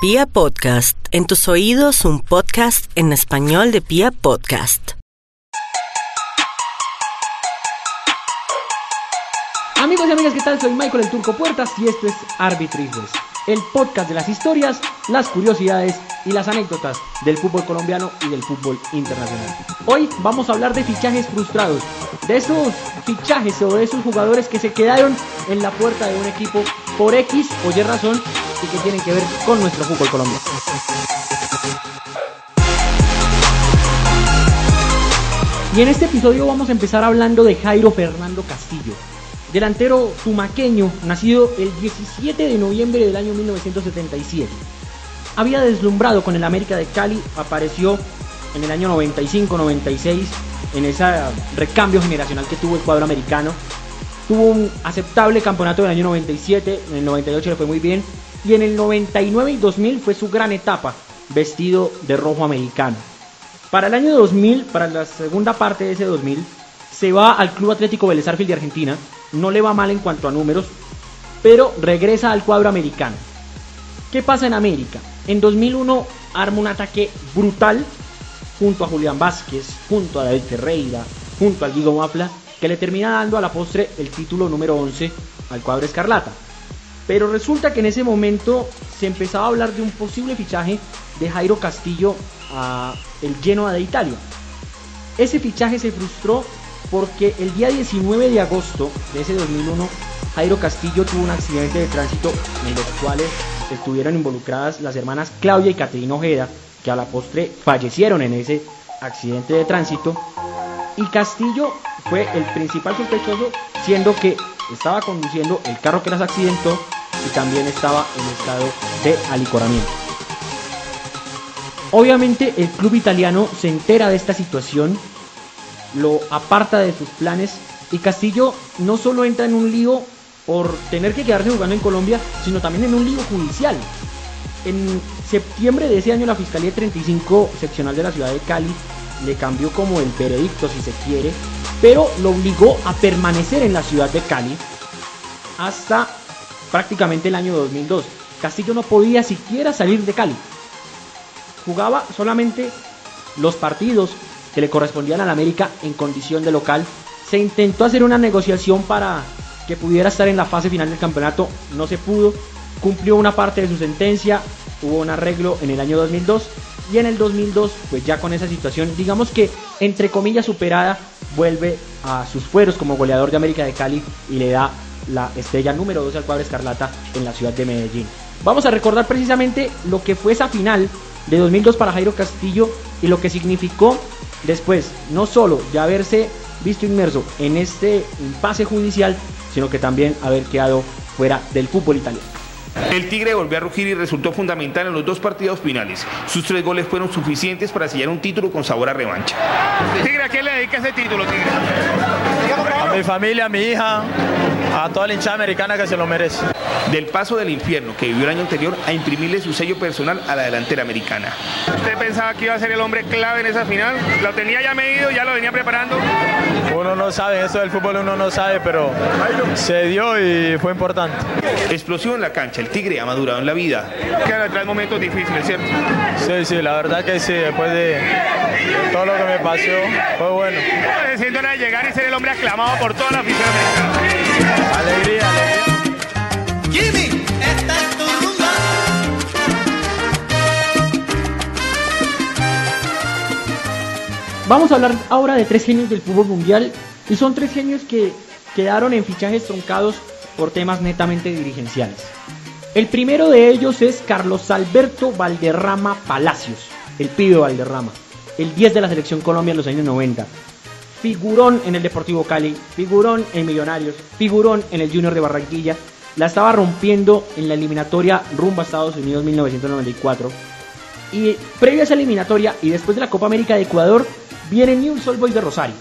Pia Podcast, en tus oídos un podcast en español de Pia Podcast. Amigos y amigas, ¿qué tal? Soy Michael el Turco Puertas y esto es Arbitrices, el podcast de las historias, las curiosidades y las anécdotas del fútbol colombiano y del fútbol internacional. Hoy vamos a hablar de fichajes frustrados, de esos fichajes o de esos jugadores que se quedaron en la puerta de un equipo por X o Y razón y que tienen que ver con nuestro fútbol colombiano. Y en este episodio vamos a empezar hablando de Jairo Fernando Castillo, delantero tumaqueño, nacido el 17 de noviembre del año 1977. Había deslumbrado con el América de Cali, apareció en el año 95-96 en ese recambio generacional que tuvo el cuadro americano. Tuvo un aceptable campeonato del año 97, en el 98 le fue muy bien y en el 99 y 2000 fue su gran etapa, vestido de rojo americano. Para el año 2000, para la segunda parte de ese 2000, se va al Club Atlético Vélez de Argentina, no le va mal en cuanto a números, pero regresa al cuadro americano. ¿Qué pasa en América? En 2001 arma un ataque brutal junto a Julián Vázquez, junto a David Ferreira, junto al Guido Mafla, que le termina dando a la postre el título número 11 al cuadro Escarlata. Pero resulta que en ese momento se empezaba a hablar de un posible fichaje de Jairo Castillo a el Genoa de Italia. Ese fichaje se frustró porque el día 19 de agosto de ese 2001 Jairo Castillo tuvo un accidente de tránsito en los cuales estuvieron involucradas las hermanas Claudia y Caterina Ojeda, que a la postre fallecieron en ese accidente de tránsito. Y Castillo fue el principal sospechoso, siendo que estaba conduciendo el carro que las accidentó y también estaba en estado de alicoramiento. Obviamente el club italiano se entera de esta situación, lo aparta de sus planes y Castillo no solo entra en un lío por tener que quedarse jugando en Colombia, sino también en un lío judicial. En septiembre de ese año la Fiscalía 35 seccional de la ciudad de Cali le cambió como el veredicto si se quiere, pero lo obligó a permanecer en la ciudad de Cali hasta prácticamente el año 2002. Castillo no podía siquiera salir de Cali. Jugaba solamente los partidos que le correspondían al América en condición de local. Se intentó hacer una negociación para que pudiera estar en la fase final del campeonato, no se pudo. Cumplió una parte de su sentencia, hubo un arreglo en el año 2002 y en el 2002, pues ya con esa situación, digamos que entre comillas superada, vuelve a sus fueros como goleador de América de Cali y le da la estrella número 12 al cuadro Escarlata en la ciudad de Medellín. Vamos a recordar precisamente lo que fue esa final de 2002 para Jairo Castillo y lo que significó después, no solo ya haberse visto inmerso en este impasse judicial, sino que también haber quedado fuera del fútbol italiano. El Tigre volvió a rugir y resultó fundamental en los dos partidos finales. Sus tres goles fueron suficientes para sellar un título con sabor a revancha. Tigre, ¿a quién le dedica ese título, Tigre? A mi familia, a mi hija, a toda la hinchada americana que se lo merece. Del paso del infierno que vivió el año anterior a imprimirle su sello personal a la delantera americana. ¿Usted pensaba que iba a ser el hombre clave en esa final? ¿Lo tenía ya medido, ya lo venía preparando? Uno no sabe, eso del fútbol uno no sabe, pero se dio y fue importante. Explosión en la cancha, el Tigre ha madurado en la vida. Quedan atrás momentos difíciles, ¿cierto? Sí, sí, la verdad que sí, después de todo lo que me pasó, fue bueno. ¿Cómo se siente de llegar y ser el hombre aclamado por toda la afición Vamos a hablar ahora de tres genios del fútbol mundial y son tres genios que quedaron en fichajes truncados por temas netamente dirigenciales. El primero de ellos es Carlos Alberto Valderrama Palacios, el pibe Valderrama, el 10 de la selección Colombia en los años 90. Figurón en el Deportivo Cali, figurón en Millonarios, figurón en el Junior de Barranquilla, la estaba rompiendo en la eliminatoria rumbo a Estados Unidos 1994. Y previo a esa eliminatoria y después de la Copa América de Ecuador, viene Newell's Old Boys de Rosario.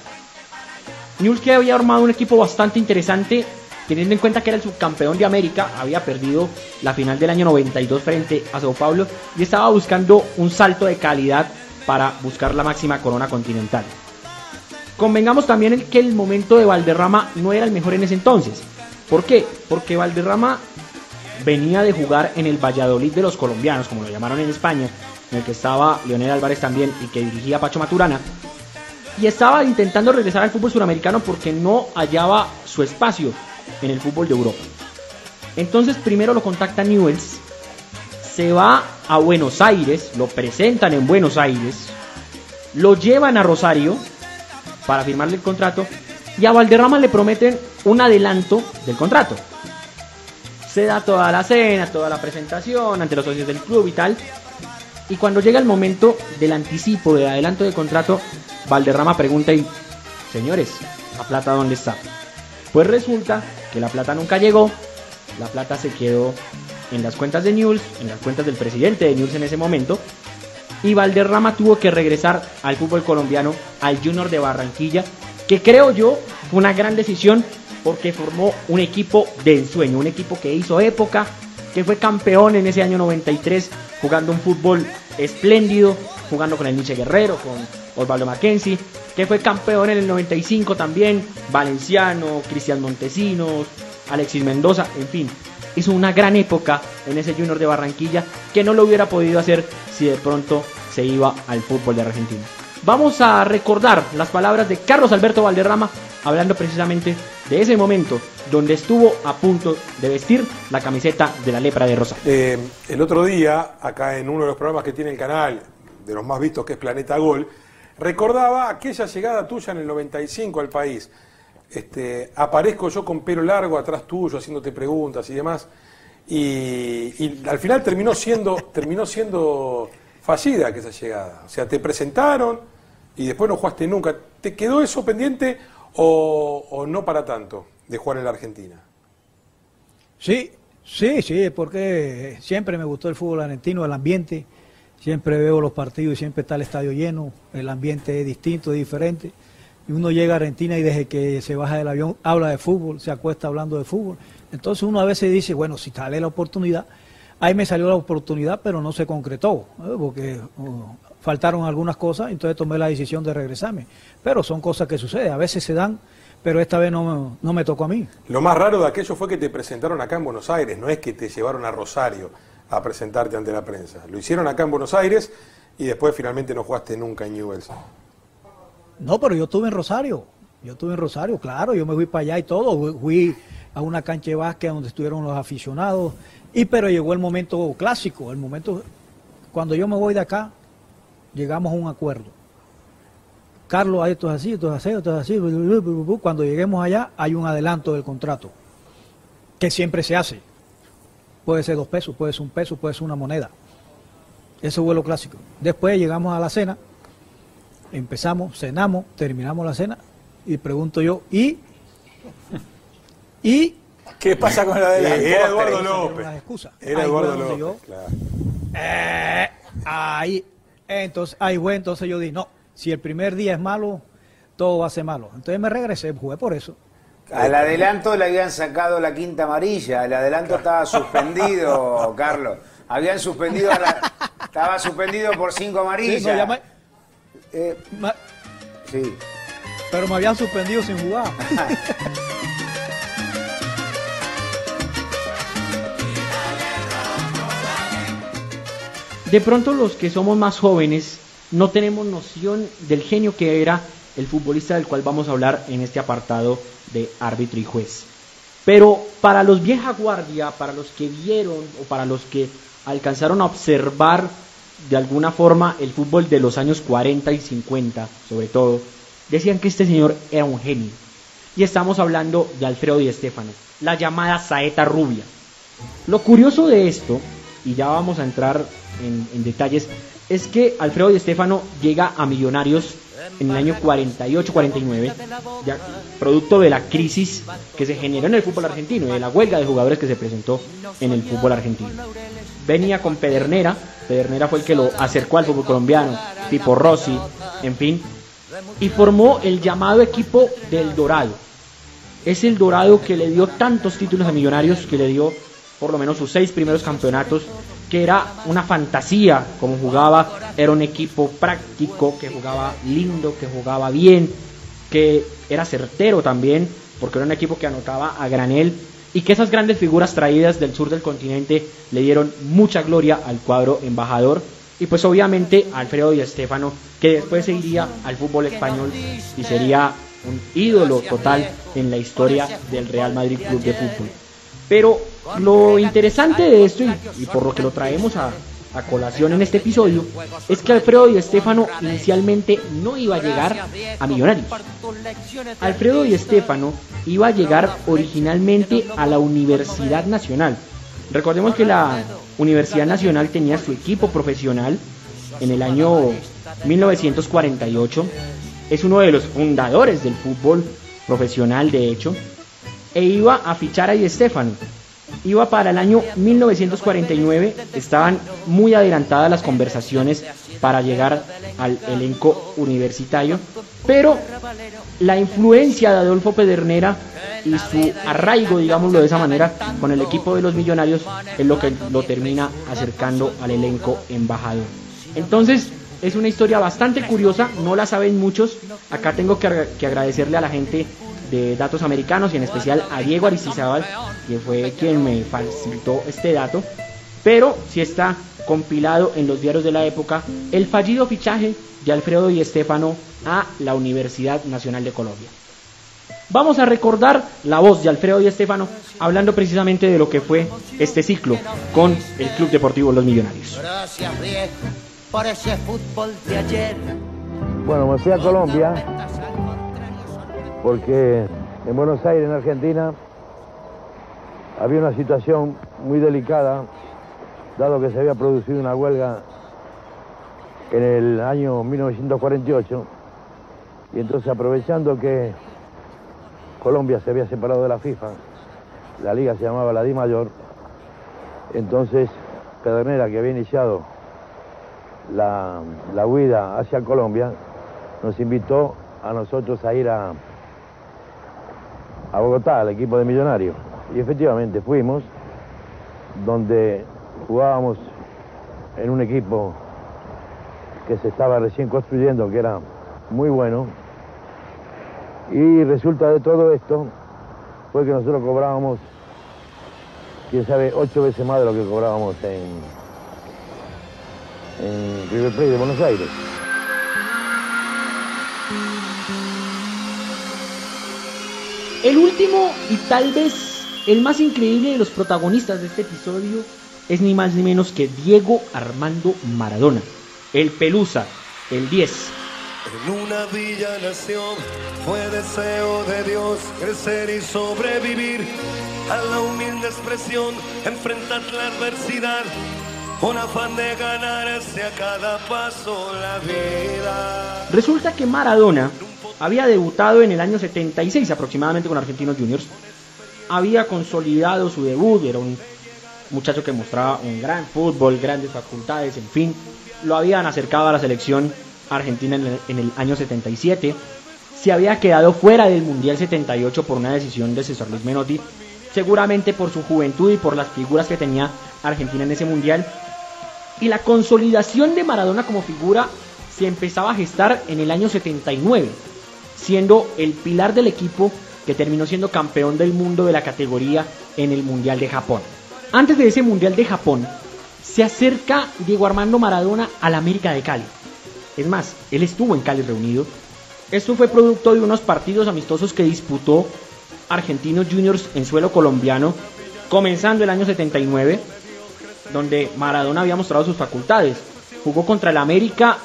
Newell's que había armado un equipo bastante interesante, teniendo en cuenta que era el subcampeón de América, había perdido la final del año 92 frente a Sao Paulo y estaba buscando un salto de calidad para buscar la máxima corona continental. Convengamos también en que el momento de Valderrama no era el mejor en ese entonces. ¿Por qué? Porque Valderrama venía de jugar en el Valladolid de los colombianos, como lo llamaron en España, en el que estaba Leonel Álvarez también y que dirigía Pacho Maturana. Y estaba intentando regresar al fútbol suramericano porque no hallaba su espacio en el fútbol de Europa. Entonces primero lo contacta Newells, se va a Buenos Aires, lo presentan en Buenos Aires, lo llevan a Rosario para firmarle el contrato y a Valderrama le prometen un adelanto del contrato. Se da toda la cena, toda la presentación ante los socios del club y tal. Y cuando llega el momento del anticipo, del adelanto del contrato, Valderrama pregunta y, señores, ¿la plata dónde está? Pues resulta que la plata nunca llegó, la plata se quedó en las cuentas de News, en las cuentas del presidente de News en ese momento, y Valderrama tuvo que regresar al fútbol colombiano, al Junior de Barranquilla, que creo yo fue una gran decisión porque formó un equipo de ensueño, un equipo que hizo época, que fue campeón en ese año 93, jugando un fútbol espléndido, jugando con el Nietzsche Guerrero, con Osvaldo Mackenzie, que fue campeón en el 95 también, Valenciano, Cristian Montesinos, Alexis Mendoza, en fin, hizo una gran época en ese Junior de Barranquilla que no lo hubiera podido hacer si de pronto se iba al fútbol de Argentina. Vamos a recordar las palabras de Carlos Alberto Valderrama hablando precisamente de ese momento donde estuvo a punto de vestir la camiseta de la lepra de Rosa. Eh, el otro día, acá en uno de los programas que tiene el canal, de los más vistos que es Planeta Gol, recordaba aquella llegada tuya en el 95 al país. Este, aparezco yo con pelo largo atrás tuyo haciéndote preguntas y demás. Y, y al final terminó siendo, terminó siendo fallida que esa llegada. O sea, te presentaron y después no jugaste nunca. ¿Te quedó eso pendiente o, no para tanto de jugar en la Argentina? Sí, sí, sí, porque siempre me gustó el fútbol argentino, el ambiente. Siempre veo los partidos y siempre está el estadio lleno. El ambiente es distinto, es diferente. Y uno llega a Argentina y desde que se baja del avión habla de fútbol, se acuesta hablando de fútbol. Entonces uno a veces dice, bueno, si sale la oportunidad, ahí me salió la oportunidad, pero no se concretó, porque uh, faltaron algunas cosas, entonces tomé la decisión de regresarme. Pero son cosas que suceden, a veces se dan, pero esta vez no, no me tocó a mí. Lo más raro de aquello fue que te presentaron acá en Buenos Aires, no es que te llevaron a Rosario a presentarte ante la prensa. Lo hicieron acá en Buenos Aires y después finalmente no jugaste nunca en Newell's. No, pero yo estuve en Rosario. Yo estuve en Rosario, claro, yo me fui para allá y todo. Fui a una cancha de básquet donde estuvieron los aficionados. Y pero llegó el momento clásico, el momento cuando yo me voy de acá, llegamos a un acuerdo. Carlos, esto es así, esto es así, esto es así. Cuando lleguemos allá, hay un adelanto del contrato, que siempre se hace. Puede ser dos pesos, puede ser un peso, puede ser una moneda. Eso fue lo clásico. Después llegamos a la cena, empezamos, cenamos, terminamos la cena y pregunto yo, ¿y? ¿Y? ¿Qué pasa con la de la Eh, Era Eduardo Las López. excusas. Era Eduardo López. yo- claro. Eh, ahí, entonces, ahí fue, entonces yo dije, no, si el primer día es malo, todo va a ser malo. Entonces me regresé, jugué por eso. Al adelanto le habían sacado la quinta amarilla, el adelanto estaba suspendido, Carlos. Habían suspendido, a la- estaba suspendido por cinco Sí, amarillas. no, ya me- Eh, ma- sí. pero me habían suspendido sin jugar. De pronto los que somos más jóvenes no tenemos noción del genio que era el futbolista del cual vamos a hablar en este apartado de árbitro y juez. Pero para los vieja guardia, para los que vieron o para los que alcanzaron a observar de alguna forma el fútbol de los años 40 y 50, sobre todo, decían que este señor era un genio. Y estamos hablando de Alfredo Di Stéfano, la llamada saeta rubia. Lo curioso de esto, y ya vamos a entrar en, detalles, es que Alfredo Di Stéfano llega a Millonarios en el año 48-49, ya producto de la crisis que se generó en el fútbol argentino y de la huelga de jugadores que se presentó en el fútbol argentino. Venía con Pedernera, Pedernera fue el que lo acercó al fútbol colombiano, tipo Rossi, en fin, y formó el llamado equipo del Dorado. Es el Dorado que le dio tantos títulos a Millonarios, que le dio por lo menos sus seis primeros campeonatos, que era una fantasía como jugaba, era un equipo práctico, que jugaba lindo, que jugaba bien, que era certero también, porque era un equipo que anotaba a granel y que esas grandes figuras traídas del sur del continente le dieron mucha gloria al cuadro embajador y pues obviamente Alfredo Di Stéfano que después se iría al fútbol español y sería un ídolo total en la historia del Real Madrid Club de Fútbol. Pero lo interesante de esto y, por lo que lo traemos a, a colación en este episodio es que Alfredo Di Stéfano inicialmente no iba a llegar a Millonarios. Alfredo Di Stéfano iba a llegar originalmente a la Universidad Nacional. Recordemos que la Universidad Nacional tenía su equipo profesional en el año 1948. Es uno de los fundadores del fútbol profesional, de hecho. E iba a fichar a Di Stéfano iba para el año 1949, estaban muy adelantadas las conversaciones para llegar al elenco universitario, pero la influencia de Adolfo Pedernera y su arraigo, digámoslo de esa manera, con el equipo de los millonarios es lo que lo termina acercando al elenco embajador. Entonces, es una historia bastante curiosa, no la saben muchos. Acá tengo que, que agradecerle a la gente de datos americanos y en especial a Diego Aristizábal, que fue quien me facilitó este dato, pero si está compilado en los diarios de la época el fallido fichaje de Alfredo Di Stéfano a la Universidad Nacional de Colombia. Vamos a recordar la voz de Alfredo Di Stéfano hablando precisamente de lo que fue este ciclo con el Club Deportivo Los Millonarios. Gracias, por ese fútbol de ayer. Bueno, me fui a Colombia porque en Buenos Aires, en Argentina, había una situación muy delicada, dado que se había producido una huelga en el año 1948, y entonces aprovechando que Colombia se había separado de la FIFA, la liga se llamaba la Di Mayor, entonces Pedernera, que había iniciado la, la huida hacia Colombia, nos invitó a nosotros a ir a, a Bogotá, al equipo de Millonarios. Y efectivamente fuimos, donde jugábamos en un equipo que se estaba recién construyendo, que era muy bueno. Y resulta de todo esto fue que nosotros cobrábamos, quién sabe, ocho veces más de lo que cobrábamos en, en River Plate de Buenos Aires. El último y tal vez el más increíble de los protagonistas de este episodio es ni más ni menos que Diego Armando Maradona, el Pelusa, el 10. En una villa nació, fue deseo de Dios crecer y sobrevivir a la humilde expresión, enfrentar la adversidad, con afán de ganarse a cada paso la vida. Resulta que Maradona había debutado en el año 76 aproximadamente con Argentinos Juniors. Había consolidado su debut, era un muchacho que mostraba un gran fútbol, grandes facultades, en fin. Lo habían acercado a la selección argentina en el, año 77. Se había quedado fuera del Mundial 78 por una decisión de César Luis Menotti, seguramente por su juventud y por las figuras que tenía Argentina en ese Mundial. Y la consolidación de Maradona como figura se empezaba a gestar en el año 79 siendo el pilar del equipo que terminó siendo campeón del mundo de la categoría en el Mundial de Japón. Antes de ese Mundial de Japón, se acerca Diego Armando Maradona al América de Cali. Es más, él estuvo en Cali reunido. Esto fue producto de unos partidos amistosos que disputó Argentinos Juniors en suelo colombiano, comenzando el año 79, donde Maradona había mostrado sus facultades. Jugó contra el América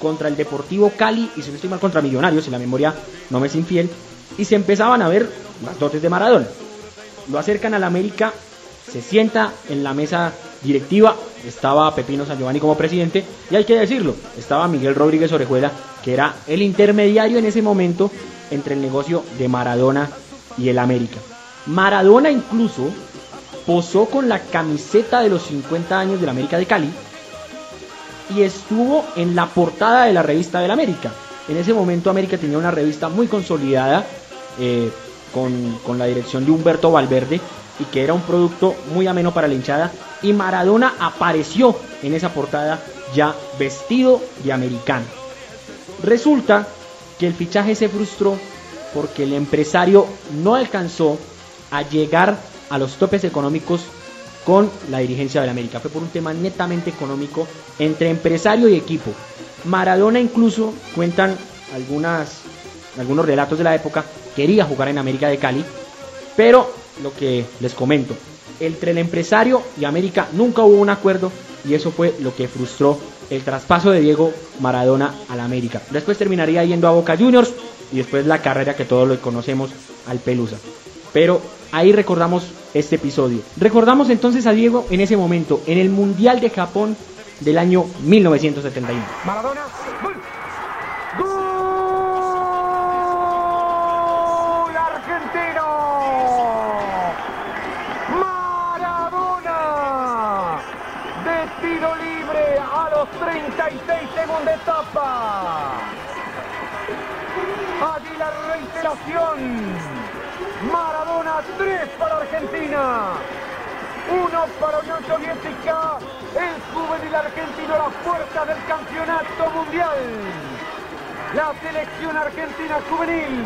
contra el Deportivo Cali y si no estoy mal contra Millonarios, si la memoria no me es infiel, y se empezaban a ver las dotes de Maradona. Lo acercan al América, se sienta en la mesa directiva, estaba Pepino San Giovanni como presidente, y hay que decirlo, estaba Miguel Rodríguez Orejuela, que era el intermediario en ese momento entre el negocio de Maradona y el América. Maradona incluso posó con la camiseta de los 50 años del América de Cali, y estuvo en la portada de la revista del América. En ese momento América tenía una revista muy consolidada eh, con, con, la dirección de Humberto Valverde y que era un producto muy ameno para la hinchada. Y Maradona apareció en esa portada ya vestido de americano. Resulta que el fichaje se frustró porque el empresario no alcanzó a llegar a los topes económicos con la dirigencia del América. Fue por un tema netamente económico entre empresario y equipo. Maradona incluso, cuentan algunos relatos de la época, quería jugar en América de Cali, pero lo que les comento, entre el empresario y América nunca hubo un acuerdo y eso fue lo que frustró el traspaso de Diego Maradona a la América. Después terminaría yendo a Boca Juniors y después la carrera que todos lo conocemos al Pelusa. Pero ahí recordamos este episodio. Recordamos entonces a Diego en ese momento, en el Mundial de Japón del año 1971. Maradona, gol. Gol argentino. Maradona. De libre a los 36 segunda etapa. Allí la reiteración. Maradona 3 para Argentina. 1 para Unión Soviética. El juvenil argentino a las puertas del campeonato mundial. La selección argentina juvenil.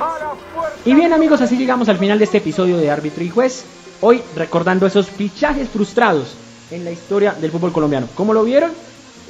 A las puertas Y bien amigos, así llegamos al final de este episodio de Árbitro y Juez. Hoy recordando esos fichajes frustrados en la historia del fútbol colombiano. Como lo vieron,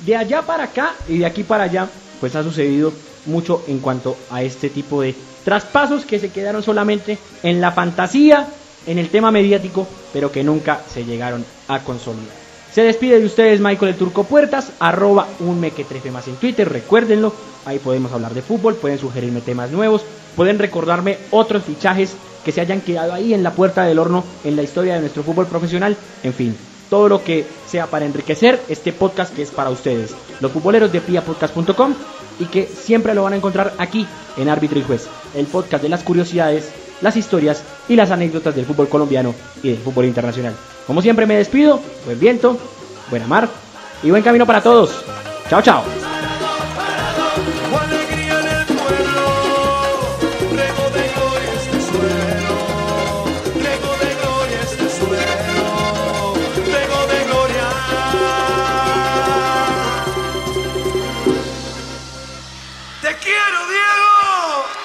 de allá para acá y de aquí para allá, pues ha sucedido mucho en cuanto a este tipo de traspasos que se quedaron solamente en la fantasía, en el tema mediático, pero que nunca se llegaron a consolidar. Se despide de ustedes Michael el Turco Puertas, arroba un mequetrefe más en Twitter, recuérdenlo, ahí podemos hablar de fútbol, pueden sugerirme temas nuevos, pueden recordarme otros fichajes que se hayan quedado ahí en la puerta del horno en la historia de nuestro fútbol profesional, en fin, todo lo que sea para enriquecer este podcast que es para ustedes, los futboleros de piapodcast.com y que siempre lo van a encontrar aquí en Árbitro y Juez, el podcast de las curiosidades, las historias y las anécdotas del fútbol colombiano y del fútbol internacional. Como siempre me despido, buen viento, buena mar y buen camino para todos. Chao, chao. ¡Te quiero, Diego!